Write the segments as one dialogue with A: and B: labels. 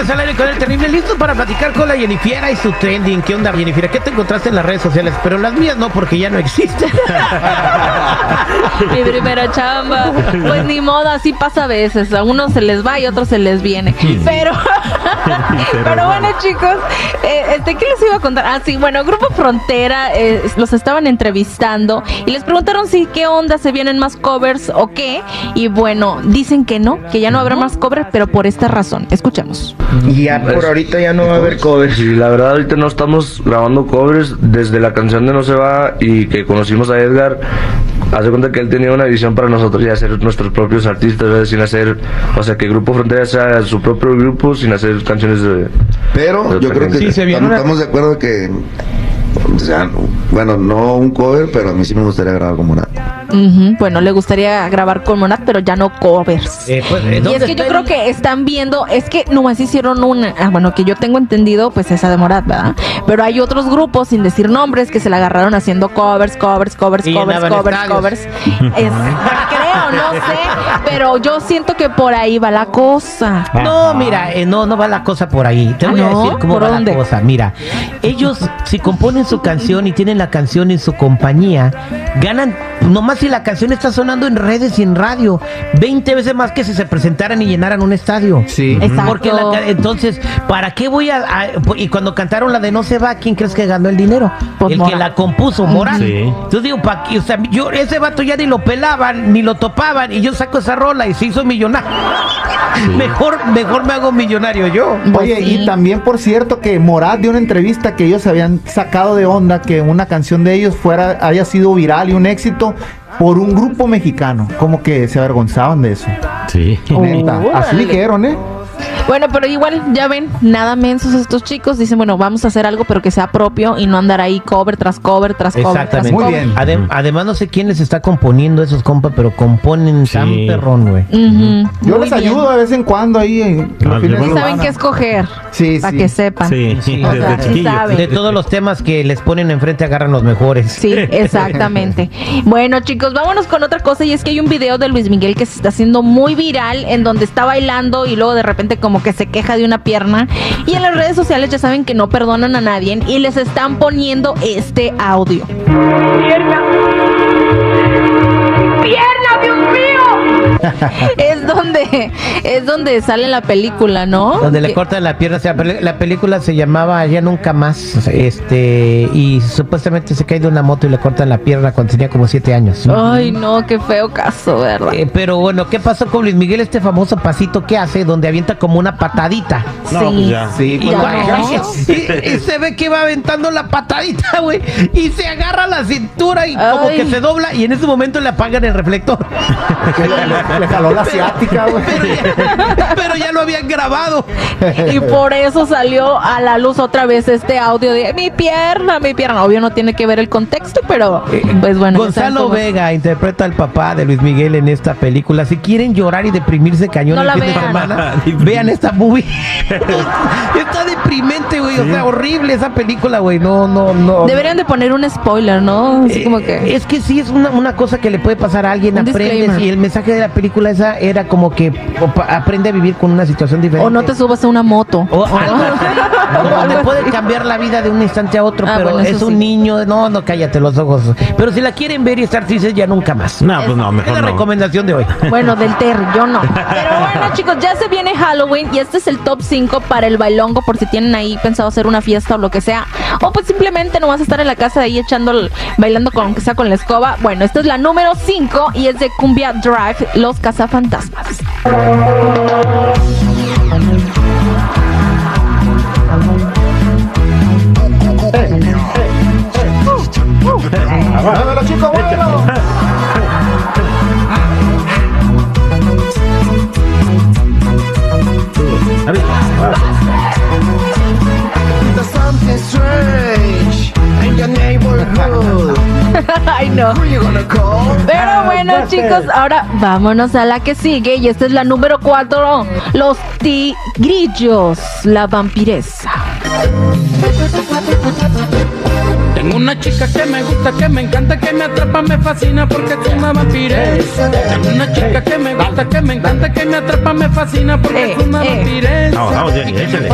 A: Regreso al aire con el terrible, listo para platicar con la Jennifiera y su trending. ¿Qué onda, Jennifiera? ¿Qué te encontraste en las redes sociales? Pero las mías no, porque ya no existen.
B: Mi primera chamba. Pues ni modo, así pasa a veces. A unos se les va y a otros se les viene. Pero, pero bueno, chicos, eh, este, ¿qué les iba a contar? Ah, sí, bueno, Grupo Frontera eh, los estaban entrevistando y les preguntaron si qué onda, se vienen más covers o qué. Y bueno, dicen que no, que ya no habrá más covers, pero por esta razón. Escuchemos.
C: Y ya por ahorita ya no va a haber covers.
D: Sí, la verdad ahorita no estamos grabando covers desde la canción de No se va y que conocimos a Edgar. Hace cuenta que él tenía una visión para nosotros ya ser nuestros propios artistas, ¿verdad? sin hacer, o sea, que Grupo Frontera sea su propio grupo, sin hacer canciones de...
C: Pero
D: de
C: yo creo que
D: gente.
A: Sí, se viene
C: estamos,
A: una-
C: estamos de acuerdo que, o sea, bueno, no un cover, pero a mí sí me gustaría grabar como una.
B: Ujú, Bueno, le gustaría grabar con Monat, pero ya no covers.
A: Eh, pues, eh,
B: Y
A: ¿dónde
B: es que yo creo que están viendo, es que nomás hicieron una, ah, bueno, que yo tengo entendido, pues esa de Morat, ¿verdad? Pero hay otros grupos, sin decir nombres, que se la agarraron haciendo covers, covers, covers,
A: Y
B: covers, covers,
A: estadios.
B: covers. Es- no sé, pero yo siento que por ahí va la cosa.
A: No, mira, eh, no, no va la cosa por ahí. Te
B: Ah,
A: voy a
B: ¿no?
A: decir cómo
B: ¿Por
A: va
B: dónde?
A: la cosa. Mira, ellos si componen su canción y tienen la canción en su compañía, ganan, nomás si la canción está sonando en redes y en radio, 20 veces más que si se presentaran y llenaran un estadio.
E: Sí.
B: Exacto.
A: Porque la entonces, ¿para qué voy a, a- Y cuando cantaron la de No se va, ¿quién crees que ganó el dinero?
B: Pues
A: el que la compuso, Morán.
E: Sí.
A: Entonces digo, ¿pa' qué? O sea, yo, ese vato ya ni lo pelaban, ni lo topaban, y yo saco esa rola y se hizo millonario. Mejor, mejor me hago millonario yo.
E: Oye,
B: Pues sí.
E: y también por cierto que Morat dio una entrevista que ellos habían sacado de onda que una canción de ellos fuera haya sido viral y un éxito por un grupo mexicano. Como que se avergonzaban de eso.
F: Sí.
E: Neta. Así
B: Órale.
E: dijeron, ¿eh?
B: Bueno, pero igual, ya ven, nada mensos estos chicos. Dicen, bueno, vamos a hacer algo, pero que sea propio y no andar ahí cover tras cover tras cover. tras
A: Exactamente.
E: Muy
B: cover.
E: bien.
A: Adem- además, no sé quién les está componiendo esos compas, pero componen
F: Sí.
A: tan perrón, güey.
E: Yo
B: muy
E: les
B: bien.
E: ayudo de vez en cuando ahí en los
F: Ah,
E: fines de
F: bueno.
B: Sí saben qué escoger.
E: Sí,
B: Para
E: sí.
B: que sepan.
F: Sí,
A: Sí.
B: O
F: desde
B: sea, saben.
A: De todos los temas que les ponen enfrente, agarran los mejores.
B: Sí, exactamente. Bueno, chicos, vámonos con otra cosa y es que hay un video de Luis Miguel que se está haciendo muy viral en donde está bailando y luego de repente como que se queja de una pierna y en las redes sociales ya saben que no perdonan a nadie y les están poniendo este audio. Pierna. Pierna, Dios mío. es donde es donde sale la película, ¿no?
A: Donde le cortan la pierna. O sea, la película se llamaba Ya Nunca Más. Este. Y supuestamente se cae de una moto y le cortan la pierna cuando tenía como siete años.
B: Ay, no, qué feo caso, ¿verdad?
A: Eh, pero bueno, ¿qué pasó con Luis Miguel? Este famoso pasito que hace, donde avienta como una patadita.
F: No, pues ya.
E: Sí,
A: Y,
E: pues,
A: y- y- y se ve que va aventando la patadita, güey. Y se agarra la cintura y como que se dobla. Y en ese momento le apagan el reflector.
E: le, jaló la asiática, güey.
A: Pero ya, pero ya lo habían grabado.
B: Y por eso salió a la luz otra vez este audio de mi pierna, mi pierna. Obvio no tiene que ver el contexto, pero pues bueno.
A: Gonzalo. Vega interpreta al papá de Luis Miguel en esta película. Si quieren llorar y deprimirse cañón
B: No
A: el
B: la
A: fin de
B: vean.
A: semana, vean esta movie. Está deprimente, güey. O sea, horrible esa película, güey. No, no, no.
B: Deberían de poner un spoiler, ¿no? Así
A: Eh,
B: como que.
A: Es que sí es una, una cosa que le puede pasar a alguien,
B: Un
A: aprendes
B: disclaimer.
A: y el mensaje de la película esa era como que aprende a vivir con una situación diferente.
B: O no te subas a una moto.
A: O algo así. Puede cambiar la vida de un instante a otro,
B: Ah,
A: pero
B: bueno,
A: es un
B: sí.
A: niño, no, no cállate los ojos. Pero si la quieren ver y estar tristes, ya nunca más.
F: No, pues no,
A: es
F: mejor
A: la
F: no.
A: recomendación de hoy.
B: Bueno, del Terry, yo no. Pero bueno, chicos, ya se viene Halloween y este es el top 5 para el bailongo por si tienen ahí pensado hacer una fiesta o lo que sea. O pues simplemente no vas a estar en la casa ahí echando, bailando con que sea con la escoba. Bueno, esta es la número 5 y es de Cumbia Drive, Los Cazafantasmas.
F: Arriba.
E: Quita
B: bueno. Pero bueno, chicos, ahora vámonos a la que sigue. Y esta es la número 4. Los tigrillos, la vampiresa.
F: Tengo una chica que me gusta, que me encanta, que me atrapa, me fascina porque es una vampiresa. Tengo una chica que me gusta, que me encanta, que me atrapa, me fascina porque
B: Eh,
F: es una
B: eh.
F: vampiresa.
A: Vamos, vamos, Jenny,
F: Y que me
A: échale.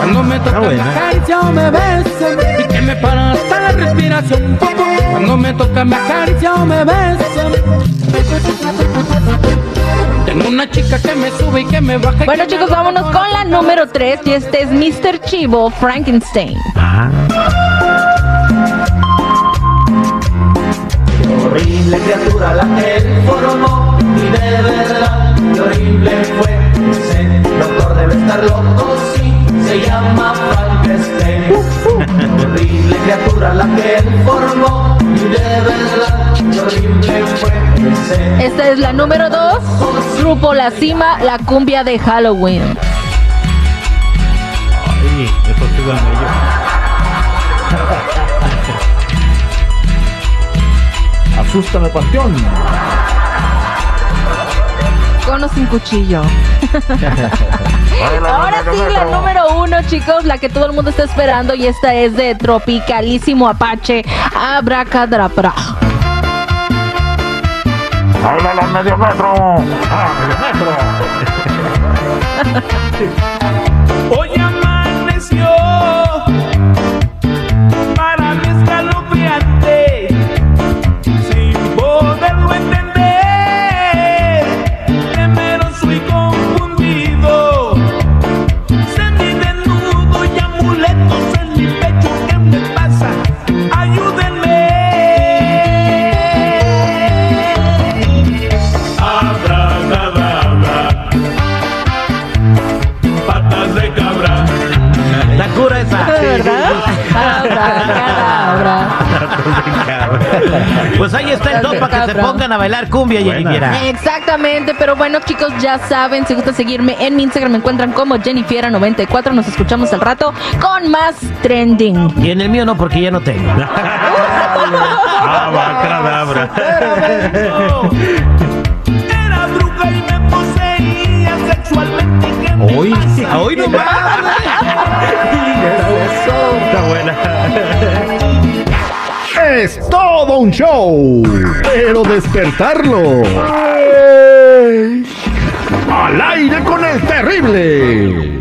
F: Cuando me toca
A: buena.
F: me acaricia o me besa. Y que me para hasta la respiración. Cuando me toca me acaricia o me besa. Tengo una chica que me sube y que me baja.
B: Bueno, chicos, vámonos con la número 3. Y este es Mr. Chivo Frankenstein.
G: Horrible criatura la que él formó y de verdad qué horrible fue. Ese doctor debe estar loco, sí, se llama Frankenstein. Horrible criatura la que él formó y de verdad horrible fue.
B: Esta es la número 2. Grupo La Cima, la cumbia de Halloween.
H: Ay, bello.
E: Asústame, Panteón.
B: Con o sin cuchillo. Ahora sí, la número uno, chicos, la que todo el mundo está esperando y esta es de Tropicalísimo Apache, Abracadabra.
F: Hoy
A: Pues ahí está el top para que se pongan a bailar cumbia, Jenny
H: Buena.
A: Fiera.
B: Exactamente, pero bueno chicos, ya saben, si gusta seguirme en mi Instagram me encuentran como Jennifiera94, nos escuchamos al rato con más trending.
A: Y en el mío no, porque ya no tengo.
H: Ah, va, cadabra.
F: Era bruja y me poseía sexualmente. ¿y qué me
H: Hoy?
A: Hoy no
H: Está
I: Es todo un show, pero despertarlo. Al aire con el terrible.